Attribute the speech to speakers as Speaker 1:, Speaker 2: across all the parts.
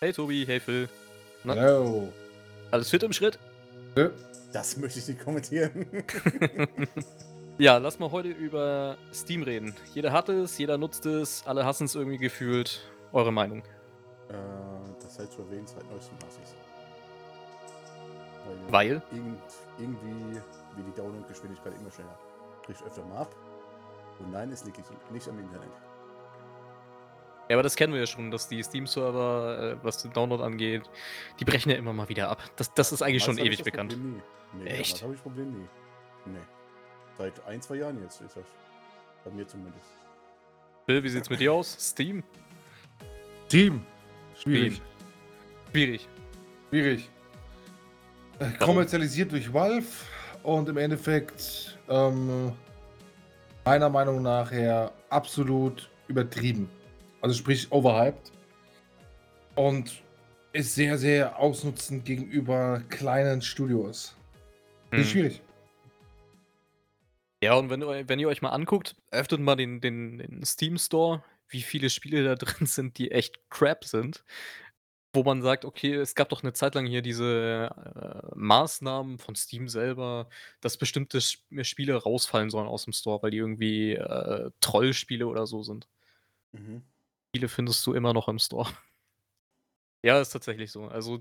Speaker 1: Hey Tobi, hey Phil. Na,
Speaker 2: Hallo.
Speaker 1: alles fit im Schritt?
Speaker 2: Nö.
Speaker 3: Das möchte ich nicht kommentieren.
Speaker 1: Ja, lass mal heute über Steam reden. Jeder hat es, jeder nutzt es, alle hassen es irgendwie gefühlt. Eure Meinung?
Speaker 3: äh, das heißt zu erwähnen, seit neuestem hasse ich's.
Speaker 1: Weil?
Speaker 3: Irgend, irgendwie, wie die Download-Geschwindigkeit immer schneller. Bricht öfter mal ab. Und nein, es liegt nicht- nicht am Internet.
Speaker 1: Ja, aber das kennen wir ja schon, dass die Steam-Server, äh, was den Download angeht, die brechen ja immer mal wieder ab. Das, das ist eigentlich schon ewig
Speaker 3: das
Speaker 1: bekannt.
Speaker 3: Problem nie. Nee,
Speaker 1: Echt?
Speaker 3: Das habe ich Problem nie. Nee. Seit ein, zwei Jahren jetzt ist das. Bei mir zumindest.
Speaker 1: Phil, wie sieht's mit dir aus? Steam?
Speaker 2: Team. Schwierig.
Speaker 1: Steam. Schwierig.
Speaker 2: Schwierig. Äh, kommerzialisiert durch Valve und im Endeffekt ähm, meiner Meinung nach her absolut übertrieben. Also sprich overhyped. Und ist sehr, sehr ausnutzend gegenüber kleinen Studios.
Speaker 1: Hm.
Speaker 2: schwierig.
Speaker 1: Ja, und wenn, ihr- wenn ihr euch mal anguckt, öffnet mal den, den, den Steam Store, wie viele Spiele da drin sind, die echt crap sind. Wo man sagt, okay, es gab doch eine Zeit lang hier diese äh, Maßnahmen von Steam selber, dass bestimmte Sp Spiele rausfallen sollen aus dem Store, weil die irgendwie äh, Trollspiele oder so sind.
Speaker 3: Mhm.
Speaker 1: Spiele findest du immer noch im Store. Ja, ist tatsächlich so. Also,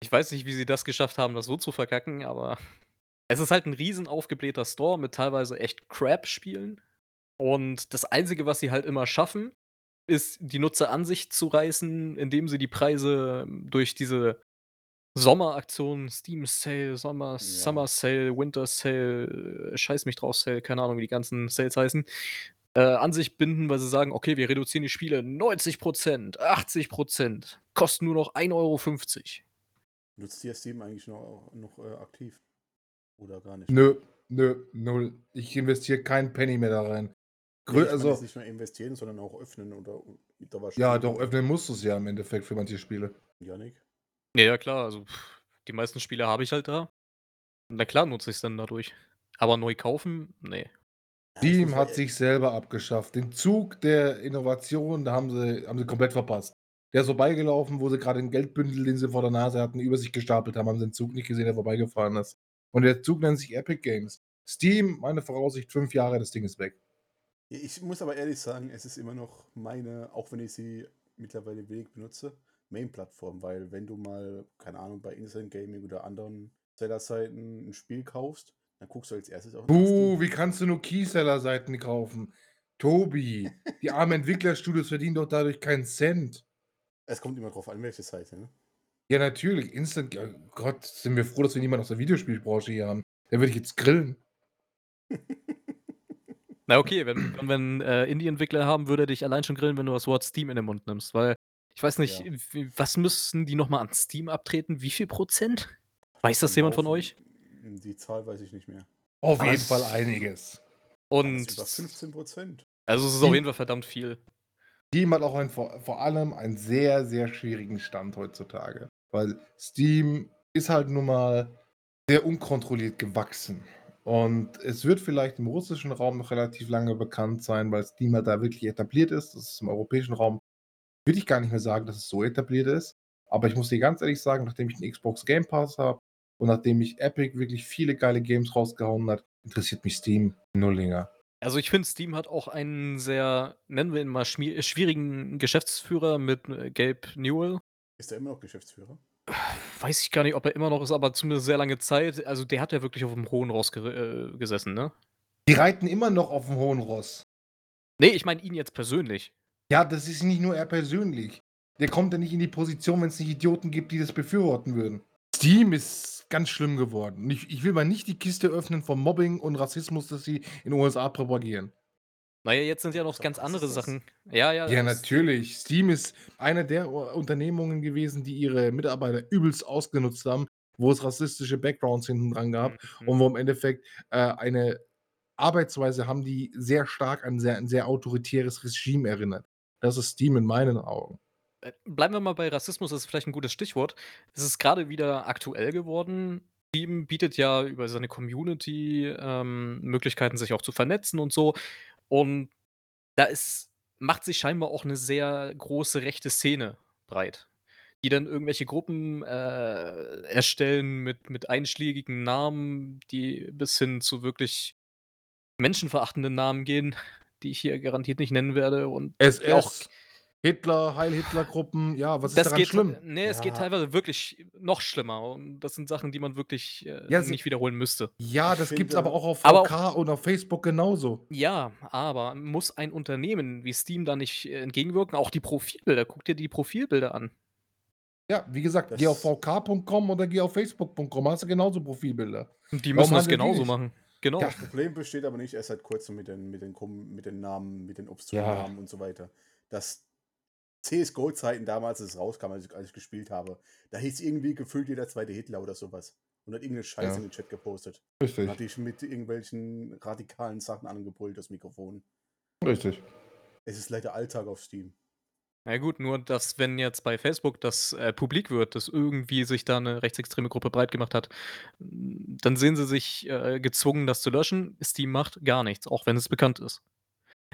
Speaker 1: ich weiß nicht, wie sie das geschafft haben, das so zu verkacken, aber es ist halt ein riesen aufgeblähter Store mit teilweise echt Crap-Spielen. Und das Einzige, was sie halt immer schaffen, ist, die Nutzer an sich zu reißen, indem sie die Preise durch diese Sommeraktionen, Steam Sale, Sommer, Summer Sale, Winter Sale, äh, Scheiß mich drauf Sale, keine Ahnung, wie die ganzen Sales heißen, äh, an sich binden, weil sie sagen, okay, wir reduzieren die Spiele 90%, 80%, kosten nur noch 1,50 Euro.
Speaker 3: Nutzt ihr Steam eigentlich noch, noch äh, aktiv? Oder gar nicht?
Speaker 2: Nö, nö, null. Ich investiere keinen Penny mehr da rein.
Speaker 3: Nee,
Speaker 2: Grö
Speaker 3: ich meine
Speaker 2: also,
Speaker 3: nicht nur investieren, sondern auch öffnen oder da was
Speaker 2: ja, doch, öffnen musst du es ja im Endeffekt für manche Spiele.
Speaker 3: Janik?
Speaker 1: Ja, ja, klar, also pff, die meisten Spiele habe ich halt da. Na klar nutze ich es dann dadurch. Aber neu kaufen? Nee.
Speaker 2: Steam hat sich selber abgeschafft. Den Zug der Innovation, da haben sie, haben sie komplett verpasst. Der ist vorbeigelaufen, wo sie gerade den Geldbündel, den sie vor der Nase hatten, über sich gestapelt haben, haben sie den Zug nicht gesehen, der vorbeigefahren ist. Und der Zug nennt sich Epic Games. Steam, meine Voraussicht, fünf Jahre, das Ding ist weg.
Speaker 3: Ich muss aber ehrlich sagen, es ist immer noch meine, auch wenn ich sie mittlerweile wenig benutze, Main-Plattform, weil wenn du mal, keine Ahnung, bei Instant Gaming oder anderen Seller-Seiten ein Spiel kaufst, dann guckst du als erstes auch nach
Speaker 2: Buh, wie kannst du nur Keyseller-Seiten kaufen? Tobi, die armen Entwicklerstudios verdienen doch dadurch keinen Cent.
Speaker 3: Es kommt immer drauf an, welche Seite, ne?
Speaker 2: Ja, natürlich. Instant. Ja, Gott, sind wir froh, dass wir niemanden aus der Videospielbranche hier haben. Der würde ich jetzt grillen.
Speaker 1: Na okay, wenn, wenn wir einen äh, Indie-Entwickler haben, würde er dich allein schon grillen, wenn du das Wort Steam in den Mund nimmst. Weil ich weiß nicht,
Speaker 3: Ja.
Speaker 1: wie, was müssen die nochmal an Steam abtreten? Wie viel Prozent? Weiß das jemand von euch?
Speaker 3: Die Zahl weiß ich nicht mehr.
Speaker 2: Auf
Speaker 1: Aber
Speaker 2: jeden Fall einiges.
Speaker 1: Und
Speaker 3: über 15 Prozent.
Speaker 1: also es ist auf jeden Fall verdammt viel.
Speaker 2: Steam hat auch ein, vor, vor allem einen sehr, sehr schwierigen Stand heutzutage. Weil Steam ist halt nun mal sehr unkontrolliert gewachsen. Und es wird vielleicht im russischen Raum noch relativ lange bekannt sein, weil Steam halt da wirklich etabliert ist. Das ist im europäischen Raum. Würde ich gar nicht mehr sagen, dass es so etabliert ist. Aber ich muss dir ganz ehrlich sagen, nachdem ich den Xbox Game Pass habe und nachdem ich Epic wirklich viele geile Games rausgehauen hat, interessiert mich Steam Nullinger.
Speaker 1: Also ich finde, Steam hat auch einen sehr, nennen wir ihn mal, schmi- schwierigen Geschäftsführer mit äh, Gabe Newell.
Speaker 3: Ist er immer noch Geschäftsführer?
Speaker 1: Weiß ich gar nicht, ob er immer noch ist, aber zumindest sehr lange Zeit. Also der hat ja wirklich auf dem hohen Ross ge äh, gesessen, ne?
Speaker 2: Die reiten immer noch auf dem hohen Ross.
Speaker 1: Nee, ich meine ihn jetzt persönlich.
Speaker 2: Ja, das ist nicht nur er persönlich. Der kommt ja nicht in die Position, wenn es nicht Idioten gibt, die das befürworten würden. Steam ist ganz schlimm geworden. Ich, ich will mal nicht die Kiste öffnen vom Mobbing und Rassismus, das sie in den USA propagieren.
Speaker 1: Naja, jetzt sind ja noch ganz
Speaker 3: was
Speaker 1: andere
Speaker 3: ist das?
Speaker 1: Sachen. Ja, ja.
Speaker 2: Ja,
Speaker 1: das-
Speaker 2: natürlich. Steam ist eine der U- Unternehmungen gewesen, die ihre Mitarbeiter übelst ausgenutzt haben, wo es rassistische Backgrounds hinten dran gab
Speaker 1: Mhm.
Speaker 2: und wo im Endeffekt äh, eine Arbeitsweise haben, die sehr stark an sehr, ein sehr autoritäres Regime erinnert. Das ist Steam in meinen Augen.
Speaker 1: Bleiben wir mal bei Rassismus, das ist vielleicht ein gutes Stichwort. Es ist gerade wieder aktuell geworden. Steam bietet ja über seine Community ähm, Möglichkeiten, sich auch zu vernetzen und so. Und da ist, macht sich scheinbar auch eine sehr große rechte Szene breit, die dann irgendwelche Gruppen, äh, erstellen mit mit einschlägigen Namen, die bis hin zu wirklich menschenverachtenden Namen gehen, die ich hier garantiert nicht nennen werde und die auch
Speaker 2: SS, Hitler, Heil-Hitler-Gruppen, ja, was ist
Speaker 1: Das
Speaker 2: daran
Speaker 1: geht
Speaker 2: schlimm?
Speaker 1: ne, es geht teilweise wirklich noch schlimmer und das sind Sachen, die man wirklich, äh,
Speaker 2: Ja,
Speaker 1: nicht wiederholen müsste.
Speaker 2: Ja, das gibt's
Speaker 3: finde
Speaker 2: aber auch auf
Speaker 1: Aber auch
Speaker 2: VK und auf Facebook genauso.
Speaker 1: Ja, aber muss ein Unternehmen wie Steam da nicht, äh, entgegenwirken? Auch die Profilbilder, guck dir die Profilbilder an.
Speaker 2: Ja, wie gesagt, geh auf
Speaker 3: Das
Speaker 2: vk.com oder geh auf facebook.com, hast du genauso Profilbilder.
Speaker 1: Und die
Speaker 2: Warum
Speaker 1: müssen das genauso machen. Genau.
Speaker 2: Ja.
Speaker 3: Das Problem besteht aber nicht erst seit Kurzem mit den, mit den, mit den Namen, mit den obszönen
Speaker 2: Ja.
Speaker 3: Namen und so weiter. Das CSGO-Zeiten damals, als es rauskam, als ich, als ich gespielt habe, da hieß irgendwie gefühlt jeder zweite Hitler oder sowas. Und hat irgendeine Scheiße
Speaker 2: Ja.
Speaker 3: in den Chat gepostet.
Speaker 2: Richtig,
Speaker 3: Und hat dich mit irgendwelchen radikalen Sachen angebrüllt, das Mikrofon.
Speaker 2: richtig.
Speaker 3: Es ist leider Alltag auf Steam.
Speaker 1: Na gut, nur dass, wenn jetzt bei Facebook das, äh, publik wird, dass irgendwie sich da 'ne rechtsextreme Gruppe breit gemacht hat, dann sehen sie sich, äh, gezwungen, das zu löschen. Steam macht gar nichts, auch wenn es bekannt ist.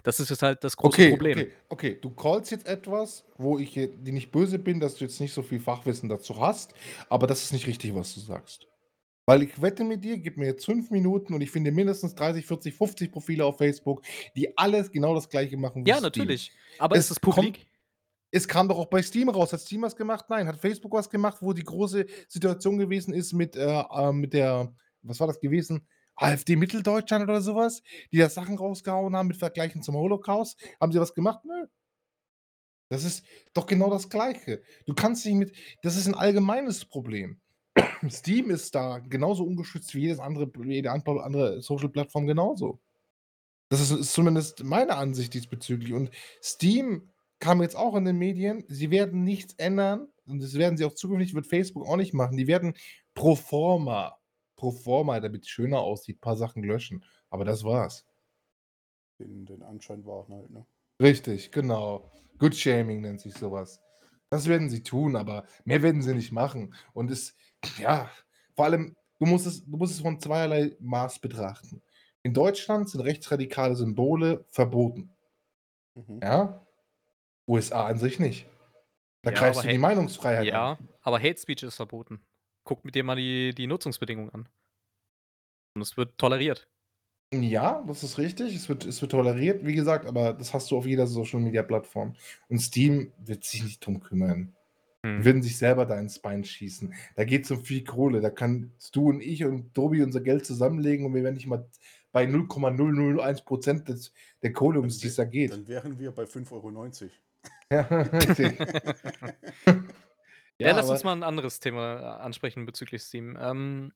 Speaker 1: Das ist jetzt halt das große
Speaker 2: Okay,
Speaker 1: Problem.
Speaker 2: okay, okay. Du callst jetzt etwas, wo ich dir nicht böse bin, dass du jetzt nicht so viel Fachwissen dazu hast, aber das ist nicht richtig, was du sagst. Weil ich wette mit dir, gib mir jetzt 5 Minuten und ich finde mindestens 30, 40, 50 Profile auf Facebook, die alles genau das Gleiche machen wie
Speaker 1: Ja,
Speaker 2: Steam.
Speaker 1: natürlich. Aber
Speaker 2: Es
Speaker 1: ist
Speaker 2: kommt
Speaker 1: publik?
Speaker 2: es kam doch auch bei Steam raus. Hat Steam was gemacht? Nein. Hat Facebook was gemacht, wo die große Situation gewesen ist mit, äh, äh, mit der was war das gewesen? AfD Mitteldeutschland oder sowas, Die da Sachen rausgehauen haben mit Vergleichen zum Holocaust. Haben sie was gemacht? Nö. Das ist doch genau das Gleiche. Du kannst nicht mit das ist ein allgemeines Problem. Steam ist da genauso ungeschützt wie jedes andere jede andere Social-Plattform genauso. Das ist ist zumindest meine Ansicht diesbezüglich. Und Steam kam jetzt auch in den Medien. Sie werden nichts ändern und das werden sie auch zukünftig wird Facebook auch nicht machen. Die werden pro forma pro forma, damit's schöner aussieht, paar Sachen löschen. Aber das war's.
Speaker 3: Den, den Anschein wahren halt, ne?
Speaker 2: Richtig, genau. Good Shaming nennt sich sowas. Das werden sie tun, aber mehr werden sie nicht machen. Und es ja, vor allem, du musst es du musst es von zweierlei Maß betrachten. In Deutschland sind rechtsradikale Symbole verboten.
Speaker 3: Mhm.
Speaker 2: Ja? USA an sich nicht. Da
Speaker 1: Ja,
Speaker 2: greifst du die Meinungsfreiheit an.
Speaker 1: ja, aber Hate Speech ist verboten. Guck mir dir mal die die Nutzungsbedingungen an. Und es wird toleriert.
Speaker 2: Ja, das ist richtig. Es wird es wird toleriert, wie gesagt, aber das hast du auf jeder Social-Media-Plattform. Und Steam wird sich nicht drum kümmern. Die
Speaker 1: Mhm.
Speaker 2: würden sich selber da ins Bein schießen. Da geht's um viel Kohle. Da kannst du und ich und Tobi unser Geld zusammenlegen und wir wären nicht mal bei 0,001 des der Kohle, um die es da geht.
Speaker 3: dann wären wir bei 5,90 Euro.
Speaker 2: Ja, richtig.
Speaker 1: Ja,
Speaker 2: Ja,
Speaker 1: lass uns mal ein anderes Thema äh, ansprechen bezüglich Steam. Ähm,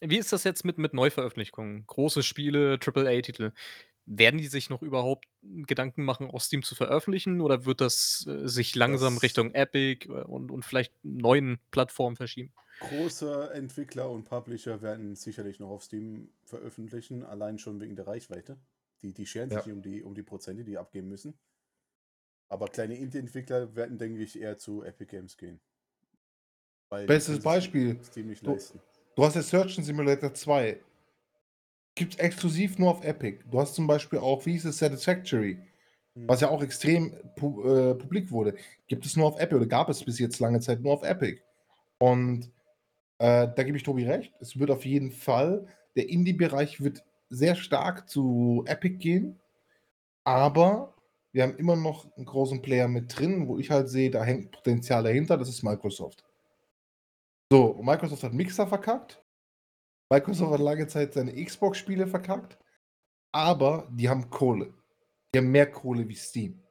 Speaker 1: wie ist das jetzt mit mit Neuveröffentlichungen? Große Spiele, Triple-A-Titel. Werden die sich noch überhaupt Gedanken machen, auf Steam zu veröffentlichen oder wird das, äh, sich langsam
Speaker 3: Das
Speaker 1: Richtung Epic, äh, und und vielleicht neuen Plattformen verschieben?
Speaker 3: große Entwickler und Publisher werden sicherlich noch auf Steam veröffentlichen, allein schon wegen der Reichweite. Die, die scheren sich
Speaker 2: Ja.
Speaker 3: nicht um die, um die Prozente, die abgeben müssen. Aber kleine Indie-Entwickler werden, denke ich, eher zu Epic Games gehen. Weil
Speaker 2: Bestes Beispiel. Du du hast ja Surgeon Simulator 2. Gibt's exklusiv nur auf Epic. Du hast zum Beispiel auch, wie hieß es, Satisfactory,
Speaker 3: Hm.
Speaker 2: was ja auch extrem pu äh, publik wurde. Gibt es nur auf Epic oder gab es bis jetzt lange Zeit nur auf Epic. Und, äh, da gebe ich Tobi recht. Es wird auf jeden Fall der Indie-Bereich wird sehr stark zu Epic gehen, aber wir haben immer noch 'n großen Player mit drin, wo ich halt sehe, da hängt Potenzial dahinter, das ist Microsoft. So, Microsoft hat Mixer verkackt. Microsoft hat lange Zeit seine Xbox-Spiele verkackt, aber die haben Kohle. Die haben mehr Kohle wie Steam.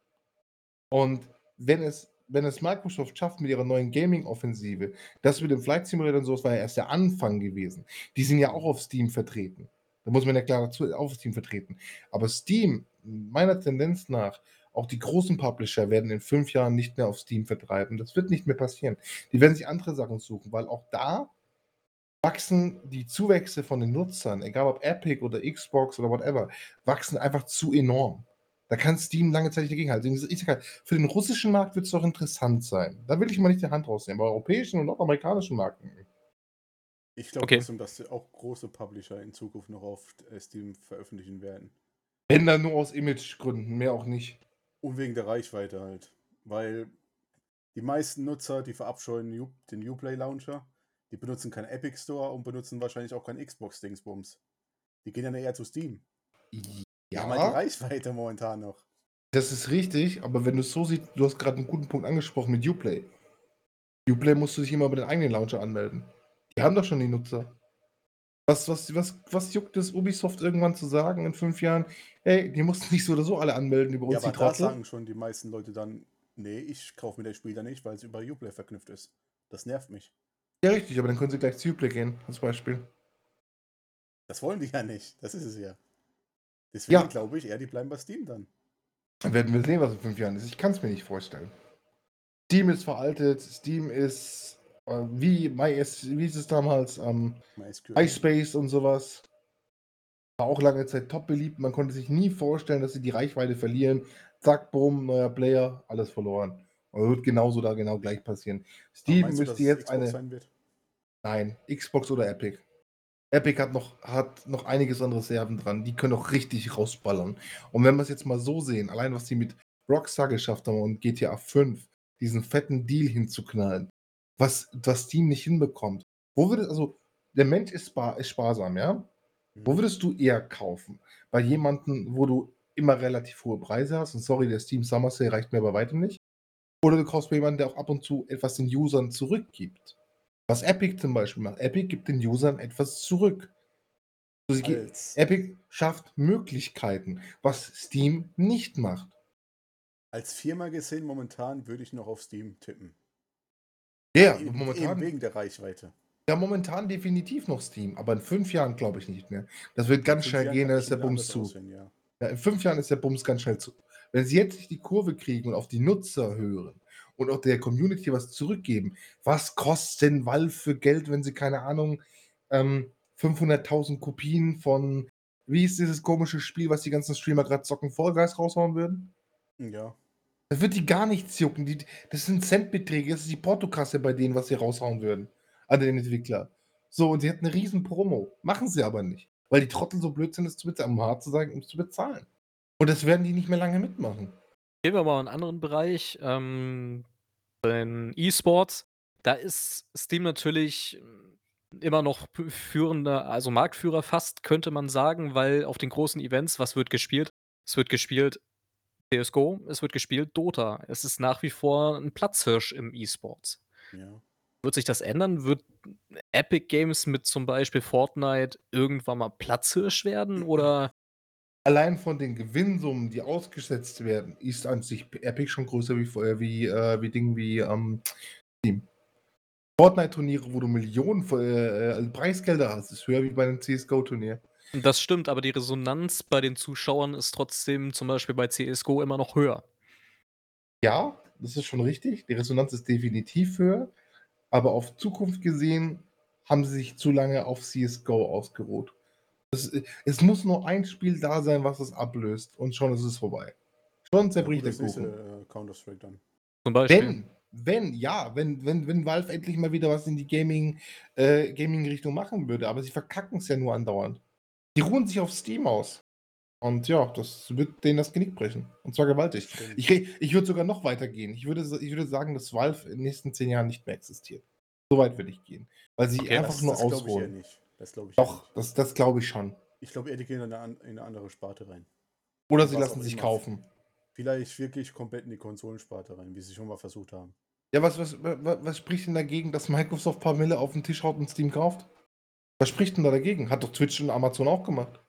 Speaker 2: Und wenn es wenn es Microsoft schafft mit ihrer neuen Gaming-Offensive das mit dem Flight Simulator und so, das war ja erst der Anfang gewesen. Die sind ja auch auf Steam vertreten. Da muss man ja klar dazu auf Steam vertreten. Aber Steam, meiner Tendenz nach auch die großen Publisher werden in 5 Jahren nicht mehr auf Steam vertreiben. Das wird nicht mehr passieren. Die werden sich andere Sachen suchen, weil auch da wachsen die Zuwächse von den Nutzern, egal ob Epic oder Xbox oder whatever, wachsen einfach zu enorm. Da kann Steam lange Zeit nicht dagegenhalten. Ich sage halt, für den russischen Markt wird es doch interessant sein. Da will ich mal nicht die Hand rausnehmen, aber europäischen und nordamerikanischen Markt, mhm.
Speaker 3: Ich glaube
Speaker 1: Okay.
Speaker 3: trotzdem, dass auch große Publisher in Zukunft noch auf äh, Steam veröffentlichen werden.
Speaker 2: Wenn dann nur aus Imagegründen, mehr auch nicht.
Speaker 3: Und wegen der Reichweite halt. Weil die meisten Nutzer, die verabscheuen den Uplay Launcher. Die benutzen keinen Epic Store und benutzen wahrscheinlich auch keinen Xbox-Dingsbums. Die gehen dann eher zu Steam. Die haben halt die
Speaker 2: Ja,
Speaker 3: Reichweite momentan noch.
Speaker 2: das ist richtig, aber wenn du es so siehst, du hast gerade einen guten Punkt angesprochen mit Uplay. Uplay musst du dich immer über den eigenen Launcher anmelden. Die haben doch schon die Nutzer. Was, was, was, was juckt es Ubisoft irgendwann zu sagen in fünf Jahren? Hey, die mussten sich so oder so alle anmelden über
Speaker 3: Ja,
Speaker 2: uns, die
Speaker 3: aber da
Speaker 2: Trottel.
Speaker 3: sagen schon die meisten Leute dann, nee, ich kaufe mir das Spiel dann nicht, weil es über Uplay verknüpft ist. Das nervt mich.
Speaker 2: Ja, richtig, aber dann können sie gleich zu Uplay gehen, als Beispiel.
Speaker 3: Das wollen die ja nicht. Das ist es ja. Deswegen
Speaker 2: Ja.
Speaker 3: glaube ich eher, die bleiben bei Steam dann.
Speaker 2: Dann werden wir sehen, was in fünf Jahren ist. Ich kann es mir nicht vorstellen. Steam ist veraltet, Steam ist wie, MyS, wie hieß es damals, ähm,
Speaker 3: MySQL.
Speaker 2: MySpace und sowas. War auch lange Zeit top beliebt. Man konnte sich nie vorstellen, dass sie die Reichweite verlieren. Zack, boom, neuer Player, alles verloren. Und wird genauso da genau gleich passieren. Steam
Speaker 3: du,
Speaker 2: müsste
Speaker 3: es
Speaker 2: jetzt eine. Nein, Xbox oder Epic. Epic hat noch, hat noch einiges an Reserven dran. Die können auch richtig rausballern. Und wenn wir es jetzt mal so sehen, allein was die mit Rockstar geschafft haben und GTA 5, diesen fetten Deal hinzuknallen, was, was Steam nicht hinbekommt. Wo würde, also, der Mensch ist, spar, ist sparsam, ja? Wo
Speaker 3: Mhm.
Speaker 2: würdest du eher kaufen? Bei jemandem, wo du immer relativ hohe Preise hast, und sorry, der Steam Summer Sale reicht mir bei weitem nicht. Oder du kaufst bei jemandem, der auch ab und zu etwas den Usern zurückgibt. Was Epic zum Beispiel macht. Epic gibt den Usern etwas zurück. Also Epic schafft Möglichkeiten, was Steam nicht macht.
Speaker 3: als Firma gesehen, momentan würde ich noch auf Steam tippen.
Speaker 2: Ja,
Speaker 3: Eben, eben
Speaker 2: momentan,
Speaker 3: wegen der Reichweite.
Speaker 2: ja, momentan definitiv noch Steam, aber in fünf Jahren glaube ich nicht mehr. Das wird ganz schnell
Speaker 3: Jahren
Speaker 2: gehen, dann
Speaker 3: das
Speaker 2: ist der Bums zu.
Speaker 3: aussehen, ja.
Speaker 2: Ja, in fünf Jahren ist der Bums ganz schnell zu. Wenn sie jetzt nicht die Kurve kriegen und auf die Nutzer hören und auch der Community was zurückgeben, was kostet denn Valve für Geld, wenn sie, keine Ahnung, ähm, 500.000 Kopien von, wie ist dieses komische Spiel, was die ganzen Streamer gerade zocken, Fall Guys raushauen würden?
Speaker 3: Ja.
Speaker 2: Da wird die gar nichts jucken. Die, das sind Centbeträge, das ist die Portokasse bei denen, was sie raushauen würden. An den Entwickler. So, und sie hätten eine riesen Promo. Machen sie aber nicht. Weil die Trottel so blöd sind, es zu bezahlen, um hart zu sagen, um es zu bezahlen. Und das werden die nicht mehr lange mitmachen.
Speaker 1: Gehen wir mal in einen anderen Bereich, ähm, den E-Sports. Da ist Steam natürlich mm, immer noch führender also Marktführer fast, könnte man sagen, weil auf den großen Events, was wird gespielt? Es wird gespielt CS:GO, es wird gespielt Dota. Es ist nach wie vor 'n Platzhirsch im E-Sports.
Speaker 3: Ja.
Speaker 1: Wird sich das ändern? Wird Epic Games mit zum Beispiel Fortnite irgendwann mal Platzhirsch werden oder
Speaker 2: Allein von den Gewinnsummen, die ausgesetzt werden, ist an sich Epic schon größer wie, vorher- wie, äh, wie Ding wie ähm, Steam. Fortnite-Turniere, wo du Millionen von, äh, äh, Preisgelder hast, ist höher wie bei einem CSGO-Turnier.
Speaker 1: Das stimmt, aber die Resonanz bei den Zuschauern ist trotzdem zum Beispiel bei CS:GO immer noch höher.
Speaker 2: Ja, das ist schon richtig. Die Resonanz ist definitiv höher. Aber auf Zukunft gesehen haben sie sich zu lange auf CSGO ausgeruht. Es, es muss nur ein Spiel da sein, was es ablöst. Und schon ist es vorbei. Schon
Speaker 3: Ja,
Speaker 2: zerbricht
Speaker 3: gut,
Speaker 2: der Kuchen.
Speaker 3: äh, Counter-Strike dann.
Speaker 1: Zum Beispiel.
Speaker 2: Wenn, wenn, ja, wenn, wenn, wenn Valve endlich mal wieder was in die Gaming, äh, Gaming-Richtung machen würde. Aber sie verkacken es ja nur andauernd. Die ruhen sich auf Steam aus. Und ja, das wird denen das Genick brechen. Und zwar gewaltig. Ich, ich würde sogar noch weiter gehen. Ich würde, ich würde sagen, dass Valve in den nächsten zehn Jahren nicht mehr existiert. So weit würde ich gehen. Weil sie
Speaker 1: Okay,
Speaker 2: einfach
Speaker 3: das
Speaker 2: nur
Speaker 3: das glaube ich nicht. Das glaube ich
Speaker 2: Doch,
Speaker 3: nicht.
Speaker 2: das, das glaube ich schon.
Speaker 3: Ich glaube eher, die gehen in eine, an- in eine andere Sparte rein.
Speaker 2: Oder sie
Speaker 3: Was
Speaker 2: lassen sich kaufen.
Speaker 3: Vielleicht wirklich komplett in die Konsolensparte rein, wie sie schon mal versucht haben.
Speaker 2: Ja, was, was, was, was spricht denn dagegen, dass Microsoft ein paar Mille auf den Tisch haut und Steam kauft? Was spricht denn da dagegen? Hat doch Twitch und Amazon auch gemacht.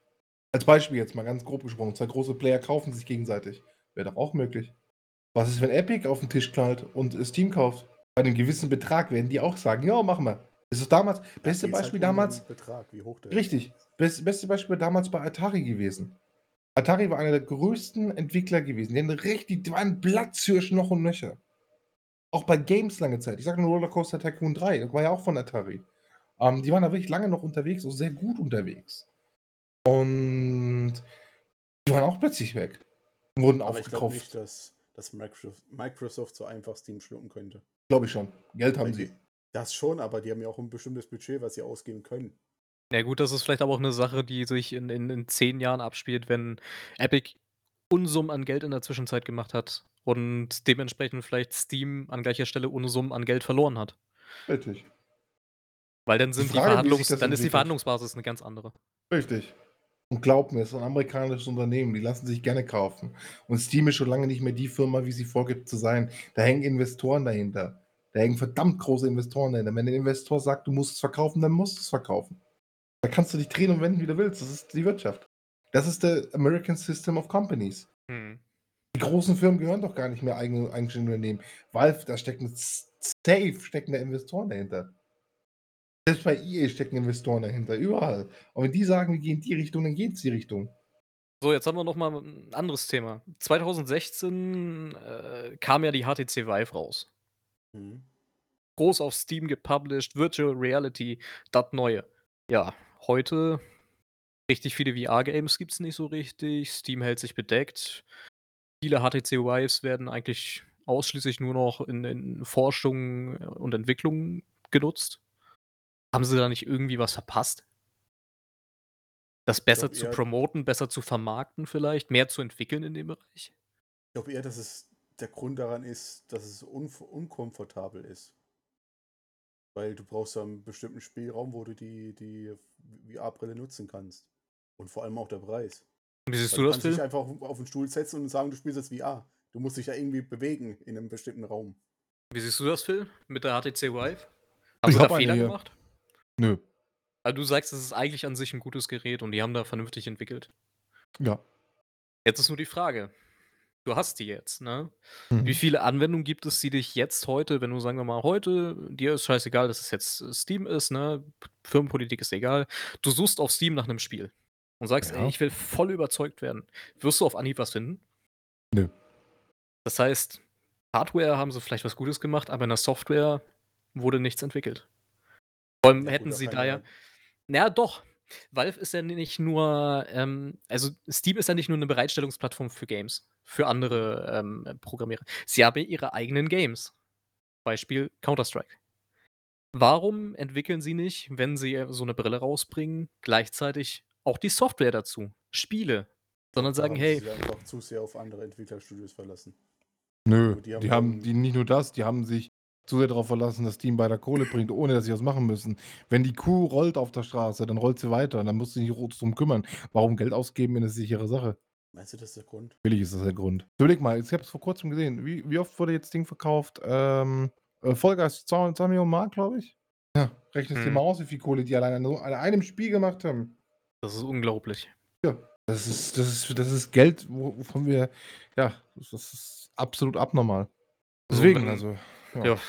Speaker 2: Als Beispiel jetzt mal ganz grob gesprochen. Zwei große Player kaufen sich gegenseitig. Wäre doch auch möglich. Was ist, wenn Epic auf den Tisch knallt und Steam kauft? Bei einem gewissen Betrag werden die auch sagen, ja, machen wir. Das ist damals, beste
Speaker 3: geht's
Speaker 2: Beispiel
Speaker 3: halt um
Speaker 2: damals,
Speaker 3: Betrag, wie hoch der
Speaker 2: Richtig. Best, beste Beispiel damals bei Atari gewesen. Atari war einer der größten Entwickler gewesen. Die, richtig, die waren Platzhirsch noch und nöcher. Auch bei Games lange Zeit. Ich sage nur Rollercoaster Tycoon 3, das war ja auch von Atari. Ähm, die waren da wirklich lange noch unterwegs, auch sehr gut unterwegs. Und die waren auch plötzlich weg. Wurden
Speaker 3: Aber ich glaube
Speaker 2: aufgekauft.
Speaker 3: nicht, dass, dass Microsoft, Microsoft so einfach Steam schlucken könnte.
Speaker 2: Glaube ich schon. Geld haben
Speaker 3: Weil
Speaker 2: sie.
Speaker 3: die- Das schon, aber die haben ja auch ein bestimmtes Budget, was sie ausgeben können.
Speaker 1: Ja gut, das ist vielleicht aber auch eine Sache, die sich in in in 10 Jahren abspielt, wenn Epic Unsummen an Geld in der Zwischenzeit gemacht hat und dementsprechend vielleicht Steam an gleicher Stelle Unsummen an Geld verloren hat.
Speaker 2: Richtig.
Speaker 1: Weil dann
Speaker 2: Die
Speaker 1: sind die
Speaker 2: Frage, sich
Speaker 1: Verhandlungs dann ist die. Verhandlungsbasis 'ne ganz andere.
Speaker 2: Richtig. Und glaub mir, es ist ein amerikanisches Unternehmen, die lassen sich gerne kaufen. Und Steam ist schon lange nicht mehr die Firma, wie sie vorgibt zu sein. Da hängen Investoren dahinter. Da hängen verdammt große Investoren dahinter. Wenn der Investor sagt, du musst es verkaufen, dann musst du es verkaufen. Da kannst du dich drehen und wenden, wie du willst. Das ist die Wirtschaft. Das ist der American System of Companies.
Speaker 1: Mhm.
Speaker 2: Die großen Firmen gehören doch gar nicht mehr eigene eigenständige Unternehmen. Valve, da stecken safe stecken da Investoren dahinter. Selbst bei EA stecken Investoren dahinter, überall. Und wenn die sagen, wir gehen in die Richtung, dann geht es die Richtung.
Speaker 1: So, jetzt haben wir noch mal 'n anderes Thema. 2016, äh, kam ja die HTC Vive raus.
Speaker 3: Mhm.
Speaker 1: Groß auf Steam gepublished, Virtual Reality, das Neue. Ja, heute richtig viele VR-Games gibt's nicht so richtig. Steam hält sich bedeckt. Viele HTC Vives werden eigentlich ausschließlich nur noch in in Forschung und Entwicklung genutzt. Haben sie da nicht irgendwie was verpasst? Das besser zu
Speaker 3: eher
Speaker 1: promoten, besser zu vermarkten vielleicht, mehr zu entwickeln in dem Bereich?
Speaker 3: ich glaube eher, dass es der Grund daran ist, dass es unf unkomfortabel ist. Weil du brauchst ja 'n bestimmten Spielraum, wo du die die VR-Brille nutzen kannst. Und vor allem auch der Preis.
Speaker 1: Wie siehst du
Speaker 3: du
Speaker 1: das,
Speaker 3: kannst dich
Speaker 1: Phil?
Speaker 3: einfach auf auf 'n Stuhl setzen und sagen, du spielst jetzt VR. Du musst dich ja irgendwie bewegen in 'nem bestimmten Raum.
Speaker 1: Wie siehst du das, Phil, mit der HTC Vive? Haben
Speaker 2: Ich
Speaker 1: sie da Fehler gemacht?
Speaker 2: Nö.
Speaker 1: Also, du sagst, es ist eigentlich an sich 'n gutes Gerät und die haben da vernünftig entwickelt.
Speaker 2: Ja.
Speaker 1: Jetzt ist nur die Frage, du hast die jetzt, ne? Wie
Speaker 2: Mhm.
Speaker 1: viele Anwendungen gibt es, die dich jetzt heute wenn du, sagen wir mal, heute dir ist scheißegal, dass es jetzt, Steam ist, ne? Firmenpolitik ist egal. Du suchst auf Steam nach 'nem Spiel und sagst: „Ey,
Speaker 2: Ja.
Speaker 1: ich will voll überzeugt werden.“ Wirst du auf Anhieb was finden?
Speaker 2: Nö.
Speaker 1: Das heißt, Hardware haben sie vielleicht was Gutes gemacht, aber in der Software wurde nichts entwickelt. Vor allem
Speaker 3: Ja
Speaker 1: hätten sie da ja
Speaker 3: ja
Speaker 1: na ja, doch. Valve ist ja nicht nur, ähm also, Steam ist ja nicht nur 'ne Bereitstellungsplattform für Games, für andere, ähm, Programmierer. Sie haben ja ihre eigenen Games. Beispiel Counter-Strike. Warum entwickeln sie nicht, wenn sie, so 'ne Brille rausbringen, gleichzeitig auch die Software dazu, Spiele, sondern
Speaker 3: da
Speaker 1: sagen:
Speaker 3: haben sie
Speaker 1: „Hey“
Speaker 3: sich einfach zu sehr auf andere Entwicklerstudios verlassen.
Speaker 2: Nö,
Speaker 3: die haben
Speaker 2: die haben die nicht nur das, die haben sich zu sehr darauf verlassen, dass Steam weiter Kohle bringt, ohne dass sie was machen müssen. Wenn die Kuh rollt auf der Straße, dann rollt sie weiter, dann musst du dich nicht drum kümmern. Warum Geld ausgeben in 'ne sichere Sache?
Speaker 3: Meinst du, das ist der Grund?
Speaker 2: Billig ist das der Grund. Überleg mal, ich habe es vor Kurzem gesehen. Wie wie oft wurde jetzt Ding verkauft? Ähm, äh, Guys, 2 2.000.000 Mark, glaube ich? Ja, rechnest dir
Speaker 1: Mhm.
Speaker 2: mal aus, wie viel Kohle die alleine an an einem Spiel gemacht haben.
Speaker 1: Das ist unglaublich.
Speaker 2: Ja, das ist das ist das ist Geld, wo wovon wir ja, das ist absolut abnormal. Deswegen,
Speaker 1: wenn
Speaker 2: also, ja.
Speaker 1: ja.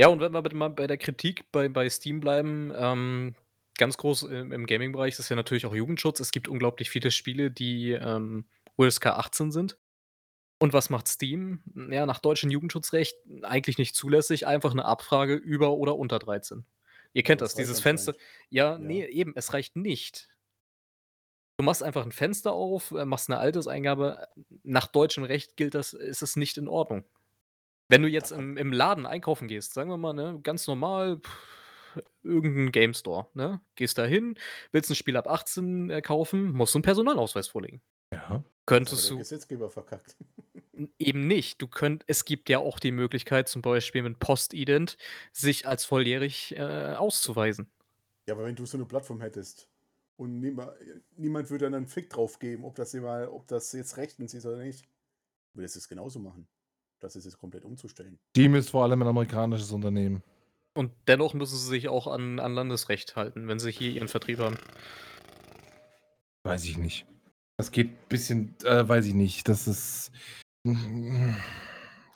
Speaker 1: Ja, und wenn wir bitte mal bei der Kritik bei bei Steam bleiben, ähm, ganz groß im im Gaming-Bereich ist ja natürlich auch Jugendschutz. Es gibt unglaublich viele Spiele, die, ähm, USK 18 sind. Und was macht Steam? Ja, nach deutschem Jugendschutzrecht eigentlich nicht zulässig, einfach 'ne Abfrage über oder unter 13. Ihr kennt das,
Speaker 3: das
Speaker 1: dieses Fenster ja,
Speaker 3: Ja.
Speaker 1: ne, eben, es reicht nicht. Du machst einfach 'n Fenster auf, äh, machst 'ne Alterseingabe. Nach deutschem Recht gilt das ist es nicht in Ordnung. Wenn du jetzt im im Laden einkaufen gehst, sagen wir mal, ne, ganz normal, irgend 'n Game Store, ne? Gehst da hin, willst 'n Spiel ab 18, äh, kaufen, musst du 'n Personalausweis vorlegen.
Speaker 2: Ja.
Speaker 1: Könntest
Speaker 3: der
Speaker 1: du
Speaker 3: Gesetzgeber verkackt.
Speaker 1: Eben nicht. Du könnt es gibt ja auch die Möglichkeit, zum Beispiel mit Postident sich als volljährig, äh, auszuweisen.
Speaker 3: Ja, aber wenn du so 'ne Plattform hättest und niema niemand würde dann 'nen Fick drauf geben, ob das immer ob das jetzt rechtens ist oder nicht. Würdest du es genauso machen? Das ist jetzt komplett umzustellen.
Speaker 2: Steam ist vor allem ein amerikanisches Unternehmen.
Speaker 1: Und dennoch müssen sie sich auch an an Landesrecht halten, wenn sie hier ihren Vertrieb haben.
Speaker 2: Weiß ich nicht. Das geht bisschen äh, weiß ich nicht. Das ist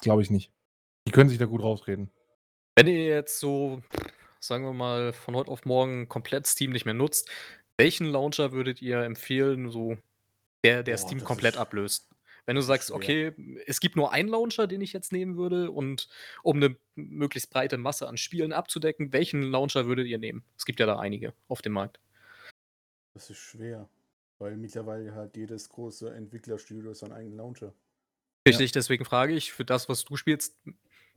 Speaker 2: glaube ich nicht. Die können sich da gut rausreden.
Speaker 1: Wenn ihr jetzt so, sagen wir mal, von heute auf morgen komplett Steam nicht mehr nutzt, welchen Launcher würdet ihr empfehlen, so der der
Speaker 3: Boah,
Speaker 1: Steam komplett
Speaker 3: ist
Speaker 1: ablöst? Wenn du sagst. „Okay, es gibt nur einen Launcher, den ich jetzt nehmen würde und um 'ne möglichst breite Masse an Spielen abzudecken“, welchen Launcher würdet ihr nehmen? Es gibt ja da einige auf dem Markt.
Speaker 3: Das ist schwer, weil mittlerweile hat jedes große Entwicklerstudio seinen eigenen Launcher. Ja.
Speaker 1: Richtig, deswegen frage ich, für das, was du spielst,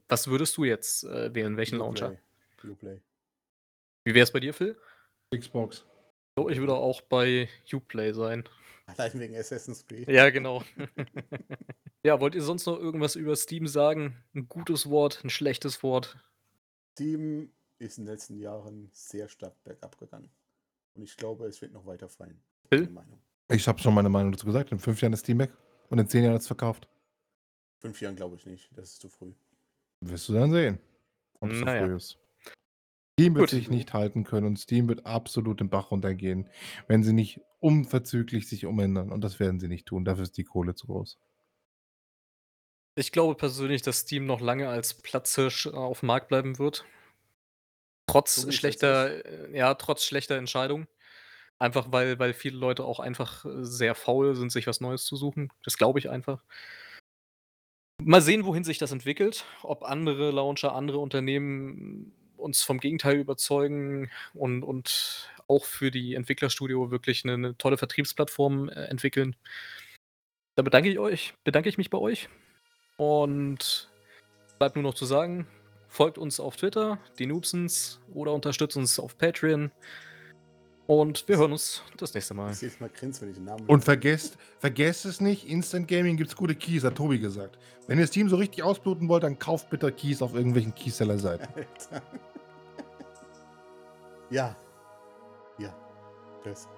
Speaker 1: was würdest du jetzt, äh, wählen? Welchen Launcher?
Speaker 3: Uplay.
Speaker 1: Wie wär's bei dir, Phil?
Speaker 2: Xbox.
Speaker 1: Ich würde auch bei Uplay sein.
Speaker 3: Allein wegen Assassin's Creed.
Speaker 1: Ja, genau. Ja, wollt ihr sonst noch irgendwas über Steam sagen? 'N gutes Wort, 'n schlechtes Wort?
Speaker 3: Steam ist in den letzten Jahren sehr stark bergab gegangen. Und ich glaube, es wird noch weiter fallen. Meinung.
Speaker 2: Ich habe schon meine Meinung dazu gesagt. In fünf Jahren ist Steam weg und in zehn Jahren ist es verkauft.
Speaker 3: Fünf Jahren glaube ich nicht. Das ist zu früh.
Speaker 2: Wirst du dann sehen, ob es so
Speaker 1: Na ja.
Speaker 2: früh ist. Steam wird
Speaker 1: Gut.
Speaker 2: sich nicht halten können und Steam wird absolut den Bach runtergehen, wenn sie nicht unverzüglich sich umändern. Und das werden sie nicht tun. Dafür ist die Kohle zu groß.
Speaker 1: Ich glaube persönlich, dass Steam noch lange als Platzhirsch auf dem Markt bleiben wird. Trotz
Speaker 3: So
Speaker 1: schlechter äh, ja, trotz schlechter Entscheidungen. Einfach weil weil viele Leute auch einfach, äh, sehr faul sind, sich was Neues zu suchen. Das glaube ich einfach. Mal sehen, wohin sich das entwickelt, ob andere Launcher, andere Unternehmen uns vom Gegenteil überzeugen und und auch für die Entwicklerstudio wirklich 'ne 'ne tolle Vertriebsplattform, äh, entwickeln. Da bedanke ich euch bedanke ich mich bei euch und bleibt nur noch zu sagen, folgt uns auf Twitter, die Noobsons, oder unterstützt uns auf Patreon. Und wir hören uns das nächste Mal.
Speaker 3: Ich mal grinst, wenn ich den Namen
Speaker 2: Und vergesst, vergesst es nicht, Instant Gaming gibt es gute Keys, hat Tobi gesagt. Wenn ihr Steam so richtig ausbluten wollt, dann kauft bitte Keys auf irgendwelchen Keyseller-Seiten.
Speaker 3: Ja. Ja. Tschüss.